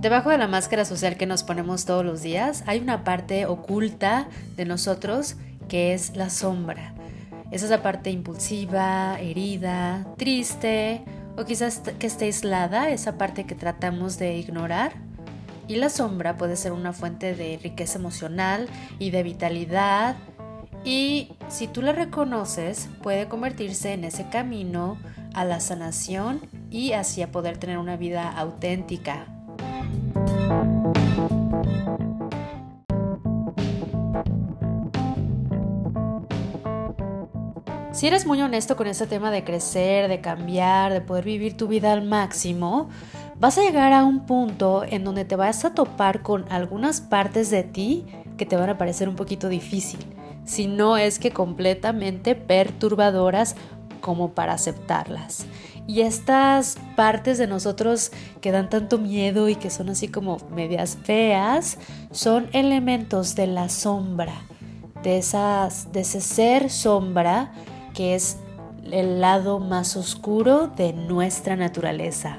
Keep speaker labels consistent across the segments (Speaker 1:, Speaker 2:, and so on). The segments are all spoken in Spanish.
Speaker 1: Debajo de la máscara social que nos ponemos todos los días hay una parte oculta de nosotros que es la sombra. Es esa parte impulsiva, herida, triste o quizás que esté aislada, esa parte que tratamos de ignorar. Y la sombra puede ser una fuente de riqueza emocional y de vitalidad. Y si tú la reconoces, puede convertirse en ese camino a la sanación y hacia poder tener una vida auténtica, si eres muy honesto con este tema de crecer, de cambiar, de poder vivir tu vida al máximo, vas a llegar a un punto en donde te vas a topar con algunas partes de ti que te van a parecer un poquito difícil, si no es que completamente perturbadoras como para aceptarlas. Y estas partes de nosotros que dan tanto miedo y que son así como medias feas, son elementos de la sombra, de, esas, de ese ser sombra que es el lado más oscuro de nuestra naturaleza.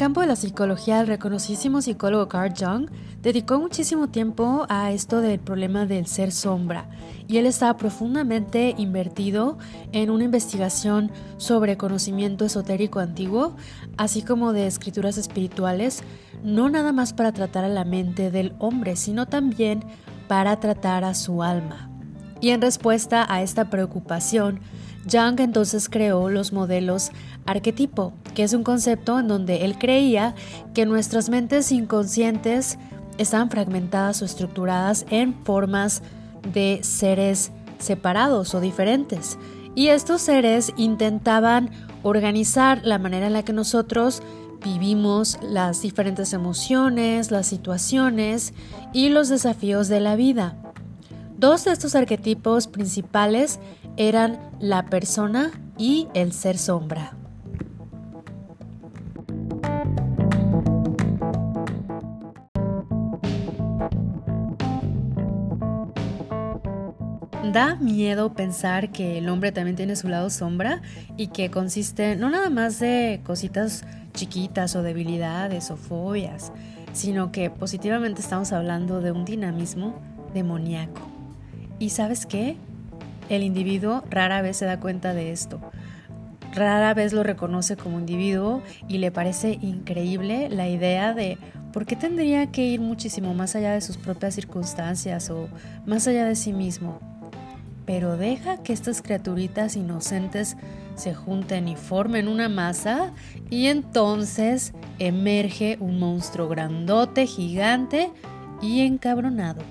Speaker 1: Campo de la psicología, el reconocidísimo psicólogo Carl Jung dedicó muchísimo tiempo a esto del problema del ser sombra y él estaba profundamente invertido en una investigación sobre conocimiento esotérico antiguo, así como de escrituras espirituales, no nada más para tratar a la mente del hombre, sino también para tratar a su alma. Y en respuesta a esta preocupación, Jung entonces creó los modelos arquetipo, que es un concepto en donde él creía que nuestras mentes inconscientes estaban fragmentadas o estructuradas en formas de seres separados o diferentes. Y estos seres intentaban organizar la manera en la que nosotros vivimos las diferentes emociones, las situaciones y los desafíos de la vida. Dos de estos arquetipos principales eran la persona y el ser sombra. Da miedo pensar que el hombre también tiene su lado sombra y que consiste no nada más de cositas chiquitas o debilidades o fobias, sino que positivamente estamos hablando de un dinamismo demoníaco. ¿Y sabes qué? El individuo rara vez se da cuenta de esto. Rara vez lo reconoce como individuo y le parece increíble la idea de por qué tendría que ir muchísimo más allá de sus propias circunstancias o más allá de sí mismo. Pero deja que estas criaturitas inocentes se junten y formen una masa y entonces emerge un monstruo grandote, gigante y encabronado.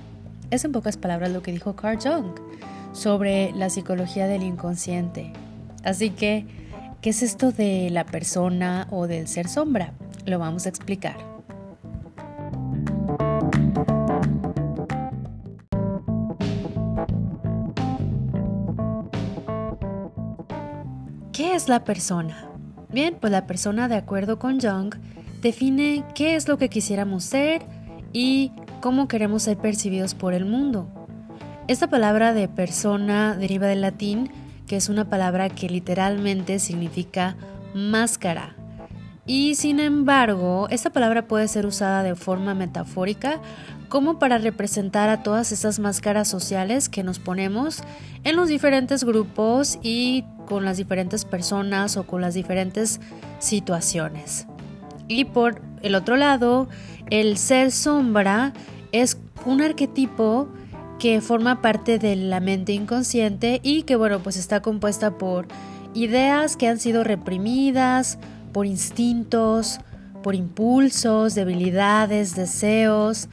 Speaker 1: Es en pocas palabras lo que dijo Carl Jung sobre la psicología del inconsciente. Así que, ¿qué es esto de la persona o del ser sombra? Lo vamos a explicar. ¿Qué es la persona? Bien, pues la persona, de acuerdo con Jung, define qué es lo que quisiéramos ser y cómo queremos ser percibidos por el mundo. Esta palabra de persona deriva del latín, que es una palabra que literalmente significa máscara. Y sin embargo, esta palabra puede ser usada de forma metafórica como para representar a todas esas máscaras sociales que nos ponemos en los diferentes grupos y con las diferentes personas o con las diferentes situaciones. Y por el otro lado, el ser sombra es un arquetipo que forma parte de la mente inconsciente y que bueno, pues está compuesta por ideas que han sido reprimidas, por instintos, por impulsos, debilidades, deseos,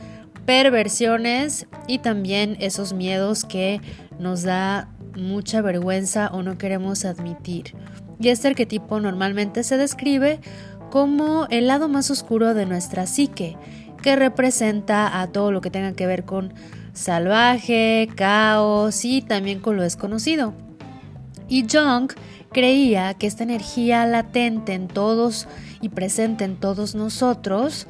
Speaker 1: perversiones y también esos miedos que nos da mucha vergüenza o no queremos admitir. Y este arquetipo normalmente se describe como el lado más oscuro de nuestra psique, que representa a todo lo que tenga que ver con salvaje, caos y también con lo desconocido. Y Jung creía que esta energía latente en todos y presente en todos nosotros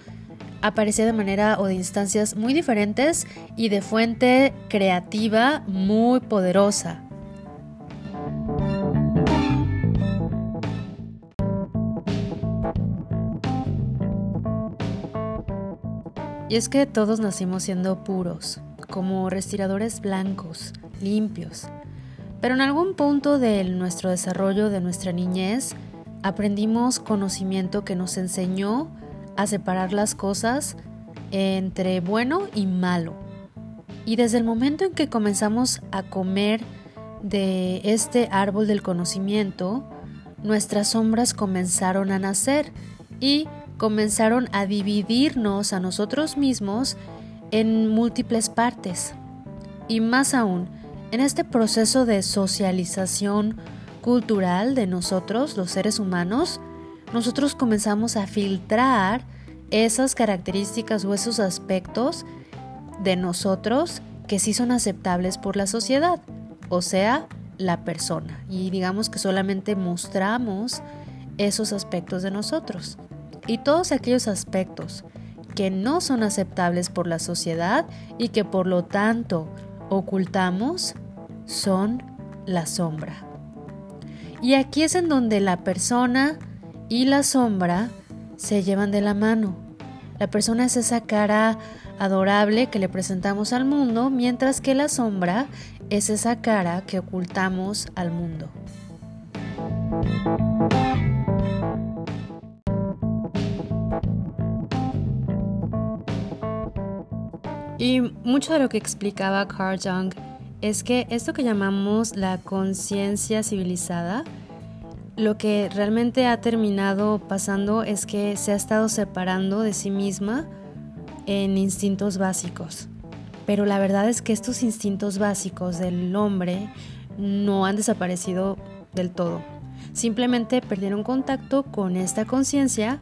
Speaker 1: aparecía de manera o de instancias muy diferentes y de fuente creativa muy poderosa. Y es que todos nacimos siendo puros, como respiradores blancos, limpios. Pero en algún punto de nuestro desarrollo, de nuestra niñez, aprendimos conocimiento que nos enseñó a separar las cosas entre bueno y malo. Y desde el momento en que comenzamos a comer de este árbol del conocimiento, nuestras sombras comenzaron a nacer y comenzaron a dividirnos a nosotros mismos en múltiples partes. Y más aún, en este proceso de socialización cultural de nosotros, los seres humanos, nosotros comenzamos a filtrar esas características o esos aspectos de nosotros que sí son aceptables por la sociedad, o sea, la persona. Y digamos que solamente mostramos esos aspectos de nosotros. Y todos aquellos aspectos que no son aceptables por la sociedad y que por lo tanto ocultamos son la sombra. Y aquí es en donde la persona y la sombra se llevan de la mano. La persona es esa cara adorable que le presentamos al mundo, mientras que la sombra es esa cara que ocultamos al mundo. Y mucho de lo que explicaba Carl Jung es que esto que llamamos la conciencia civilizada, lo que realmente ha terminado pasando es que se ha estado separando de sí misma en instintos básicos. Pero la verdad es que estos instintos básicos del hombre no han desaparecido del todo. Simplemente perdieron contacto con esta conciencia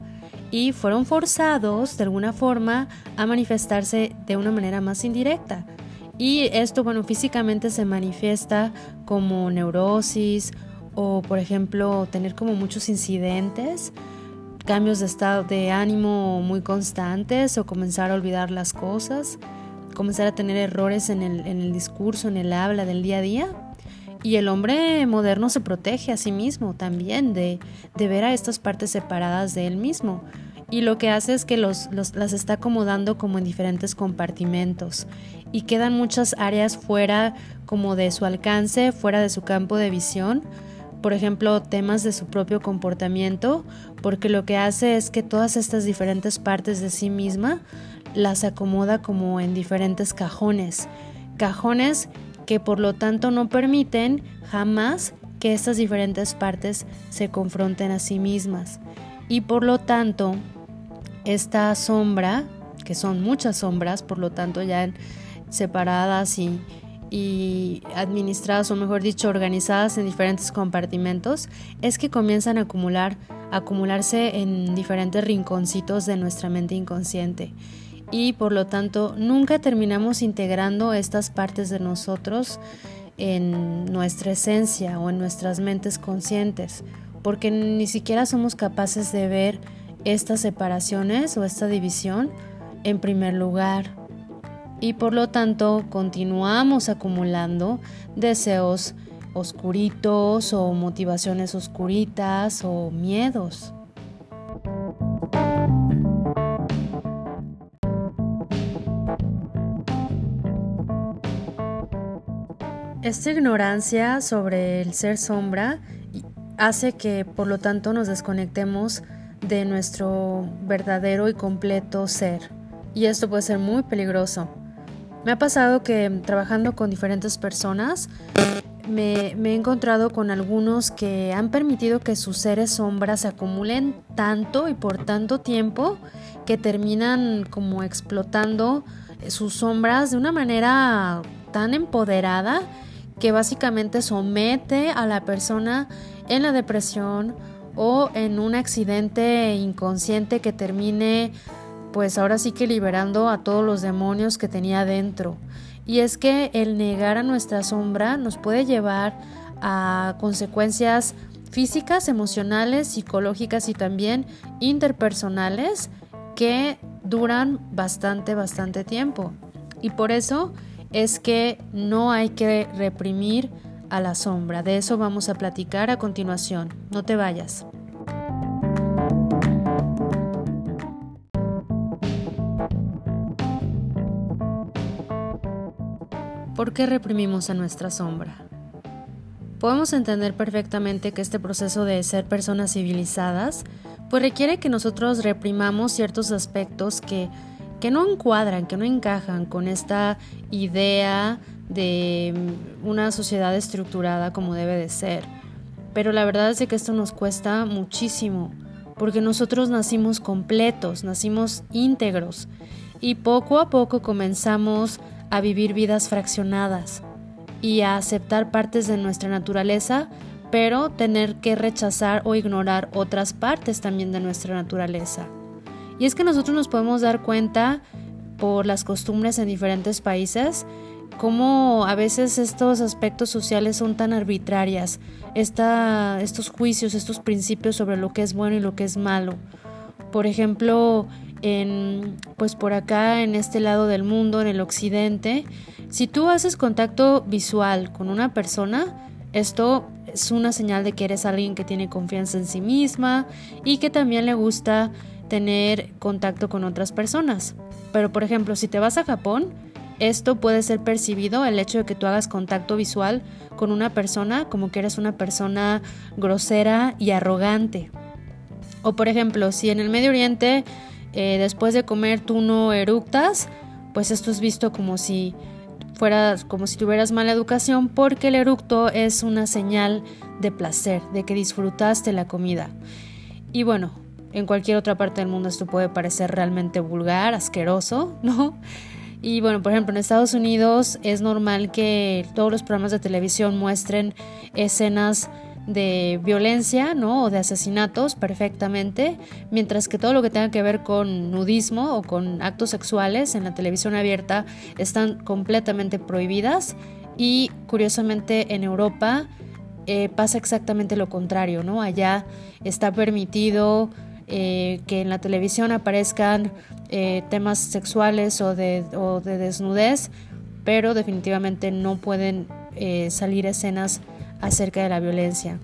Speaker 1: y fueron forzados de alguna forma a manifestarse de una manera más indirecta. Y esto, bueno, físicamente se manifiesta como neurosis o, por ejemplo, tener como muchos incidentes, cambios de estado de ánimo muy constantes o comenzar a olvidar las cosas, comenzar a tener errores en el, en el discurso, en el habla del día a día. Y el hombre moderno se protege a sí mismo también de, ver a estas partes separadas de él mismo. Y lo que hace es que los, las está acomodando como en diferentes compartimentos. Y quedan muchas áreas fuera como de su alcance, fuera de su campo de visión, por ejemplo, temas de su propio comportamiento, porque lo que hace es que todas estas diferentes partes de sí misma las acomoda como en diferentes cajones, cajones que por lo tanto no permiten jamás que estas diferentes partes se confronten a sí mismas y por lo tanto esta sombra, que son muchas sombras, por lo tanto ya separadas y, administradas, o mejor dicho, organizadas en diferentes compartimentos, es que comienzan a acumular, a acumularse en diferentes rinconcitos de nuestra mente inconsciente. Y por lo tanto, nunca terminamos integrando estas partes de nosotros en nuestra esencia o en nuestras mentes conscientes, porque ni siquiera somos capaces de ver estas separaciones o esta división en primer lugar y por lo tanto continuamos acumulando deseos oscuritos o motivaciones oscuritas o miedos. Esta ignorancia sobre el ser sombra hace que por lo tanto nos desconectemos de nuestro verdadero y completo ser. Y esto puede ser muy peligroso. Me ha pasado que trabajando con diferentes personas, me, he encontrado con algunos que han permitido que sus seres sombras se acumulen tanto y por tanto tiempo que terminan como explotando sus sombras de una manera tan empoderada que básicamente somete a la persona en la depresión o en un accidente inconsciente que termine pues ahora sí que liberando a todos los demonios que tenía dentro. Y es que el negar a nuestra sombra nos puede llevar a consecuencias físicas, emocionales, psicológicas y también interpersonales que duran bastante, bastante tiempo. Y por eso es que no hay que reprimir a la sombra. De eso vamos a platicar a continuación. No te vayas. ¿Por qué reprimimos a nuestra sombra? Podemos entender perfectamente que este proceso de ser personas civilizadas pues requiere que nosotros reprimamos ciertos aspectos que que no encuadran, que no encajan con esta idea de una sociedad estructurada como debe de ser. Pero la verdad es que esto nos cuesta muchísimo, porque nosotros nacimos completos, nacimos íntegros, y poco a poco comenzamos a vivir vidas fraccionadas y a aceptar partes de nuestra naturaleza, pero tener que rechazar o ignorar otras partes también de nuestra naturaleza. Y es que nosotros nos podemos dar cuenta por las costumbres en diferentes países cómo a veces estos aspectos sociales son tan arbitrarias, estos juicios, estos principios sobre lo que es bueno y lo que es malo. Por ejemplo, en, pues por acá en este lado del mundo, en el occidente, si tú haces contacto visual con una persona, esto es una señal de que eres alguien que tiene confianza en sí misma y que también le gusta tener contacto con otras personas. Pero por ejemplo, si te vas a Japón, esto puede ser percibido, el hecho de que tú hagas contacto visual con una persona como que eres una persona grosera y arrogante. O por ejemplo, si en el Medio Oriente eh, después de comer tú no eructas, pues esto es visto como si fueras como si tuvieras mala educación porque el eructo es una señal de placer, de que disfrutaste la comida. Y bueno, en cualquier otra parte del mundo esto puede parecer realmente vulgar, asqueroso, ¿no? Y bueno, por ejemplo, en Estados Unidos es normal que todos los programas de televisión muestren escenas de violencia, ¿no? O de asesinatos perfectamente, mientras que todo lo que tenga que ver con nudismo o con actos sexuales en la televisión abierta están completamente prohibidas y curiosamente en Europa eh, pasa exactamente lo contrario, ¿no? Allá está permitido eh, que en la televisión aparezcan eh, temas sexuales o de, desnudez, pero definitivamente no pueden eh, salir escenas acerca de la violencia.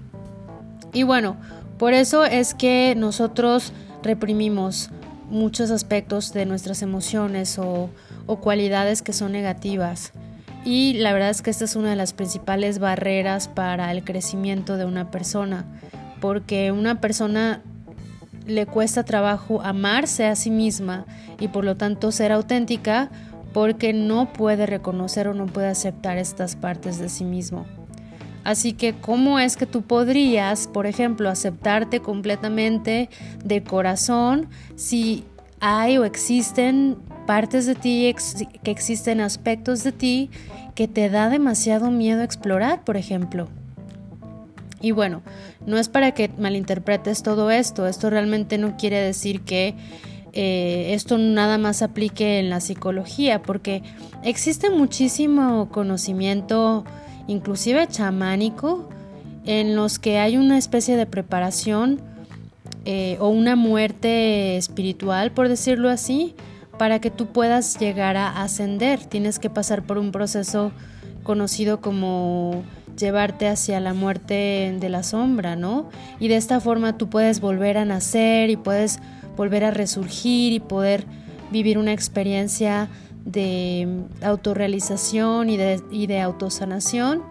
Speaker 1: Y bueno, por eso es que nosotros reprimimos muchos aspectos de nuestras emociones o cualidades que son negativas. Y la verdad es que esta es una de las principales barreras para el crecimiento de una persona, porque una persona le cuesta trabajo amarse a sí misma y por lo tanto ser auténtica porque no puede reconocer o no puede aceptar estas partes de sí mismo. Así que, ¿cómo es que tú podrías, por ejemplo, aceptarte completamente de corazón si hay o existen partes de ti, que existen aspectos de ti que te da demasiado miedo explorar, por ejemplo? Y bueno, no es para que malinterpretes todo esto, esto realmente no quiere decir que eh, esto nada más aplique en la psicología, porque existe muchísimo conocimiento, inclusive chamánico, en los que hay una especie de preparación eh, o una muerte espiritual, por decirlo así, para que tú puedas llegar a ascender. Tienes que pasar por un proceso conocido como llevarte hacia la muerte de la sombra, ¿no? Y de esta forma tú puedes volver a nacer y puedes volver a resurgir y poder vivir una experiencia de autorrealización y de, y de autosanación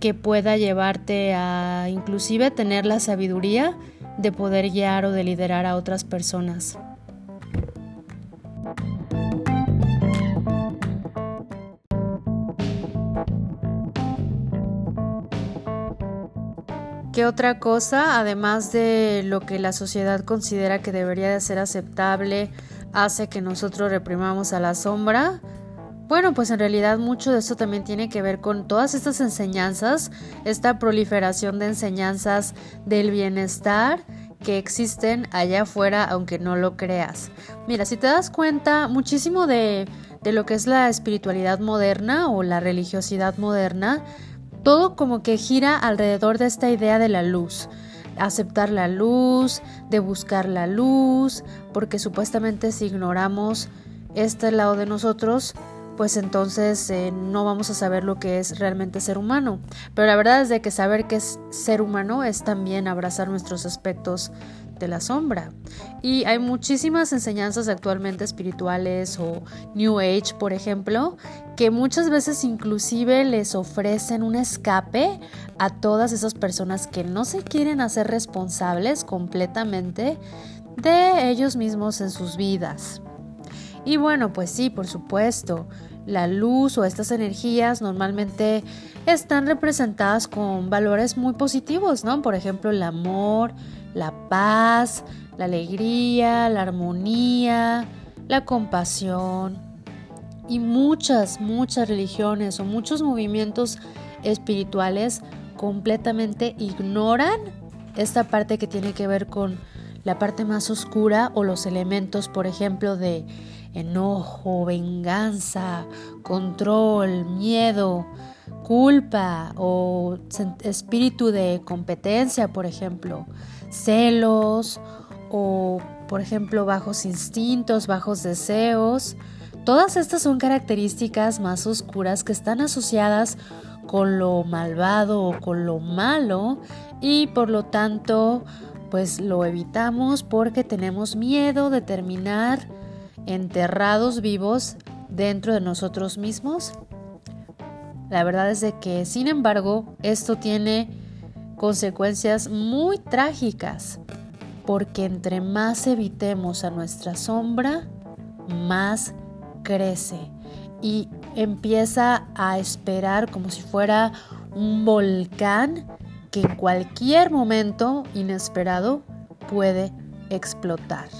Speaker 1: que pueda llevarte a inclusive tener la sabiduría de poder guiar o de liderar a otras personas. ¿Qué otra cosa, además de lo que la sociedad considera que debería de ser aceptable, hace que nosotros reprimamos a la sombra? Bueno, pues en realidad mucho de eso también tiene que ver con todas estas enseñanzas, esta proliferación de enseñanzas del bienestar que existen allá afuera, aunque no lo creas. Mira, si te das cuenta, muchísimo de, de lo que es la espiritualidad moderna o la religiosidad moderna, todo como que gira alrededor de esta idea de la luz. Aceptar la luz, de buscar la luz, porque supuestamente si ignoramos este lado de nosotros, pues entonces eh, no vamos a saber lo que es realmente ser humano. Pero la verdad es de que saber que es ser humano es también abrazar nuestros aspectos de la sombra. Y hay muchísimas enseñanzas actualmente espirituales o New Age, por ejemplo, que muchas veces inclusive les ofrecen un escape a todas esas personas que no se quieren hacer responsables completamente de ellos mismos en sus vidas. Y bueno, pues sí, por supuesto, la luz o estas energías normalmente están representadas con valores muy positivos, ¿no? Por ejemplo, el amor, la paz, la alegría, la armonía, la compasión. Y muchas, muchas religiones o muchos movimientos espirituales completamente ignoran esta parte que tiene que ver con la parte más oscura o los elementos, por ejemplo, de enojo, venganza, control, miedo, culpa o espíritu de competencia, por ejemplo, celos o, por ejemplo, bajos instintos, bajos deseos. Todas estas son características más oscuras que están asociadas con lo malvado o con lo malo y por lo tanto pues lo evitamos porque tenemos miedo de terminar enterrados vivos dentro de nosotros mismos? La verdad es de que, sin embargo, esto tiene consecuencias muy trágicas, porque entre más evitemos a nuestra sombra, más crece y empieza a esperar como si fuera un volcán que en cualquier momento inesperado puede explotar.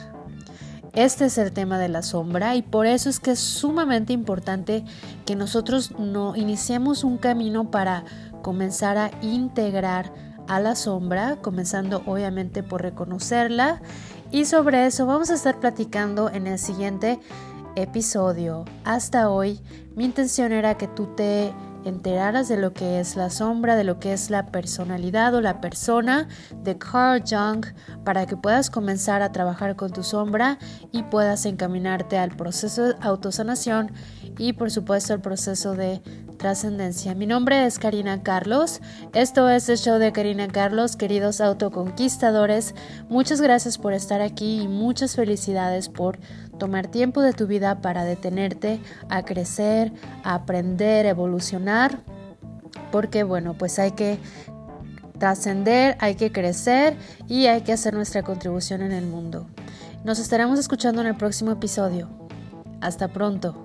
Speaker 1: Este es el tema de la sombra y por eso es que es sumamente importante que nosotros no iniciemos un camino para comenzar a integrar a la sombra, comenzando obviamente por reconocerla y sobre eso vamos a estar platicando en el siguiente episodio. Hasta hoy mi intención era que tú te enteraras de lo que es la sombra, de lo que es la personalidad o la persona de Carl Jung para que puedas comenzar a trabajar con tu sombra y puedas encaminarte al proceso de autosanación y por supuesto al proceso de trascendencia. Mi nombre es Karina Carlos. Esto es el show de Karina Carlos, queridos autoconquistadores. Muchas gracias por estar aquí y muchas felicidades por tomar tiempo de tu vida para detenerte a crecer, a aprender, evolucionar, porque bueno, pues hay que trascender, hay que crecer y hay que hacer nuestra contribución en el mundo. Nos estaremos escuchando en el próximo episodio. Hasta pronto.